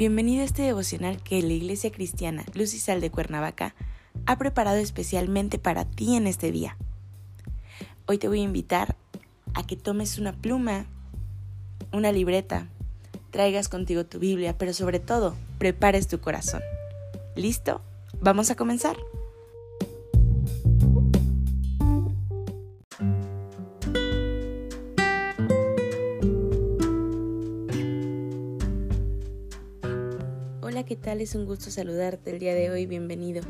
Bienvenido a este devocional que la Iglesia Cristiana Luz y Sal de Cuernavaca ha preparado especialmente para ti en este día. Hoy te voy a invitar a que tomes una pluma, una libreta, traigas contigo tu Biblia, pero sobre todo, prepares tu corazón. ¿Listo? Vamos a comenzar. ¿Qué tal? Es un gusto saludarte el día de hoy, bienvenido.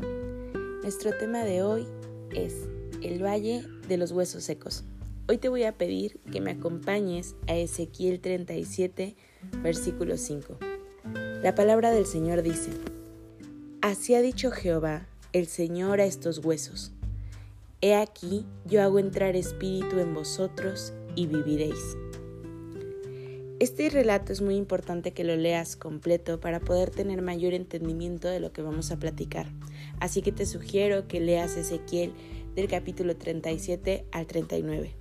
Nuestro tema de hoy es el Valle de los Huesos Secos. Hoy te voy a pedir que me acompañes a Ezequiel 37, versículo 5. La palabra del Señor dice, Así ha dicho Jehová, el Señor a estos huesos. He aquí, yo hago entrar espíritu en vosotros y viviréis. Este relato es muy importante que lo leas completo para poder tener mayor entendimiento de lo que vamos a platicar. Así que te sugiero que leas Ezequiel del capítulo 37 al 39.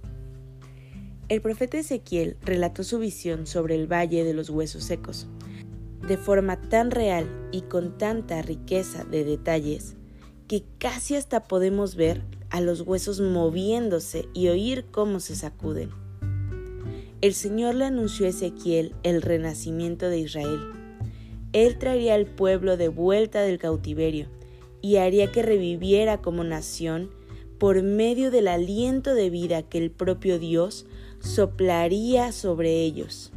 El profeta Ezequiel relató su visión sobre el valle de los huesos secos, de forma tan real y con tanta riqueza de detalles que casi hasta podemos ver a los huesos moviéndose y oír cómo se sacuden el Señor le anunció a Ezequiel el renacimiento de Israel. Él traería al pueblo de vuelta del cautiverio y haría que reviviera como nación por medio del aliento de vida que el propio Dios soplaría sobre ellos.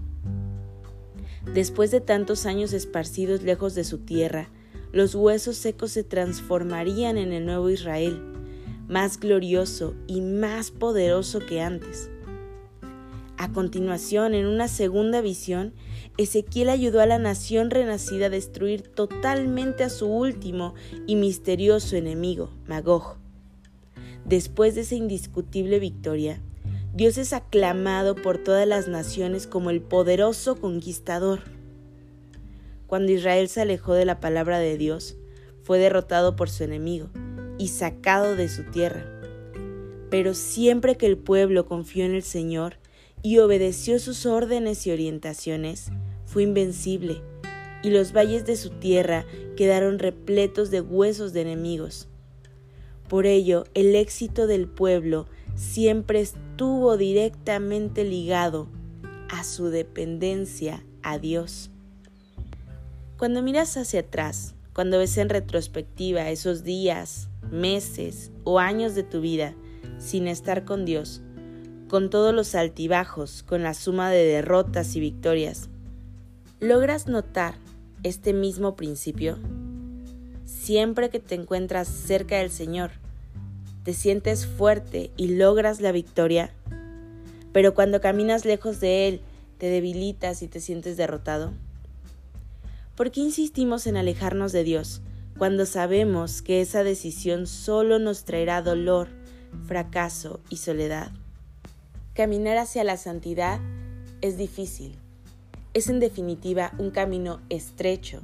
Después de tantos años esparcidos lejos de su tierra, los huesos secos se transformarían en el nuevo Israel, más glorioso y más poderoso que antes. A continuación, en una segunda visión, Ezequiel ayudó a la nación renacida a destruir totalmente a su último y misterioso enemigo, Magog. Después de esa indiscutible victoria, Dios es aclamado por todas las naciones como el poderoso conquistador. Cuando Israel se alejó de la palabra de Dios, fue derrotado por su enemigo y sacado de su tierra. Pero siempre que el pueblo confió en el Señor, y obedeció sus órdenes y orientaciones, fue invencible, y los valles de su tierra quedaron repletos de huesos de enemigos. Por ello, el éxito del pueblo siempre estuvo directamente ligado a su dependencia a Dios. Cuando miras hacia atrás, cuando ves en retrospectiva esos días, meses o años de tu vida sin estar con Dios, con todos los altibajos, con la suma de derrotas y victorias. ¿Logras notar este mismo principio? Siempre que te encuentras cerca del Señor, te sientes fuerte y logras la victoria, pero cuando caminas lejos de Él, te debilitas y te sientes derrotado. ¿Por qué insistimos en alejarnos de Dios cuando sabemos que esa decisión solo nos traerá dolor, fracaso y soledad? Caminar hacia la santidad es difícil. Es en definitiva un camino estrecho,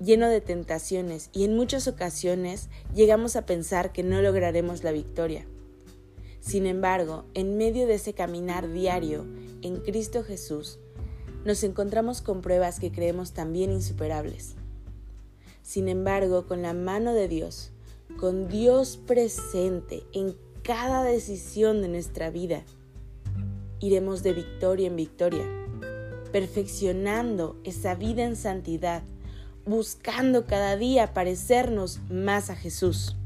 lleno de tentaciones y en muchas ocasiones llegamos a pensar que no lograremos la victoria. Sin embargo, en medio de ese caminar diario en Cristo Jesús, nos encontramos con pruebas que creemos también insuperables. Sin embargo, con la mano de Dios, con Dios presente en cada decisión de nuestra vida, iremos de victoria en victoria, perfeccionando esa vida en santidad, buscando cada día parecernos más a Jesús.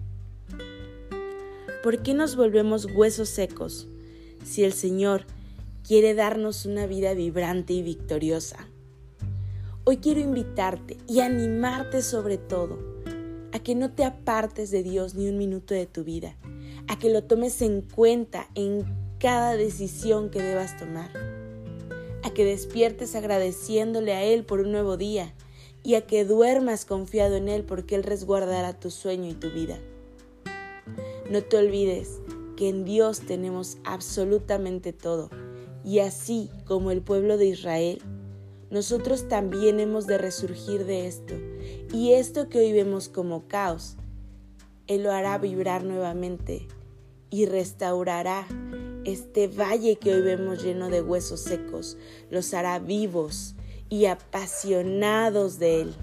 ¿Por qué nos volvemos huesos secos si el Señor quiere darnos una vida vibrante y victoriosa? Hoy quiero invitarte y animarte sobre todo a que no te apartes de Dios ni un minuto de tu vida, a que lo tomes en cuenta en cada decisión que debas tomar, a que despiertes agradeciéndole a Él por un nuevo día y a que duermas confiado en Él porque Él resguardará tu sueño y tu vida. No te olvides que en Dios tenemos absolutamente todo y así como el pueblo de Israel, nosotros también hemos de resurgir de esto y esto que hoy vemos como caos, Él lo hará vibrar nuevamente y restaurará este valle que hoy vemos lleno de huesos secos los hará vivos y apasionados de Él.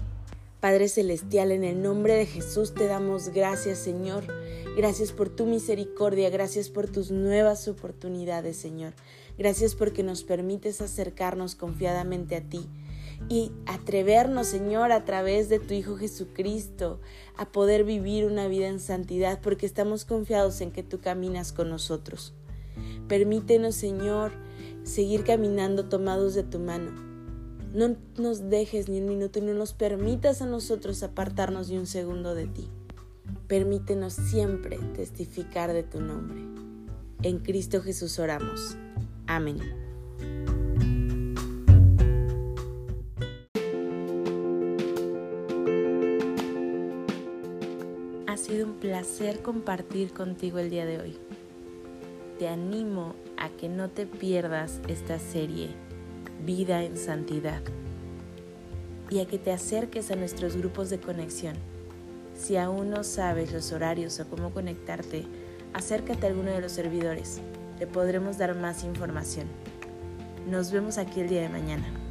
Padre Celestial, en el nombre de Jesús te damos gracias, Señor. Gracias por tu misericordia, gracias por tus nuevas oportunidades, Señor. Gracias porque nos permites acercarnos confiadamente a ti y atrevernos, Señor, a través de tu Hijo Jesucristo, a poder vivir una vida en santidad, porque estamos confiados en que tú caminas con nosotros. Permítenos, Señor, seguir caminando tomados de tu mano. No nos dejes ni un minuto y no nos permitas a nosotros apartarnos ni un segundo de ti. Permítenos siempre testificar de tu nombre. En Cristo Jesús oramos. Amén. Ha sido un placer compartir contigo el día de hoy. Te animo a que no te pierdas esta serie, Vida en Santidad, y a que te acerques a nuestros grupos de conexión. Si aún no sabes los horarios o cómo conectarte, acércate a alguno de los servidores. Te podremos dar más información. Nos vemos aquí el día de mañana.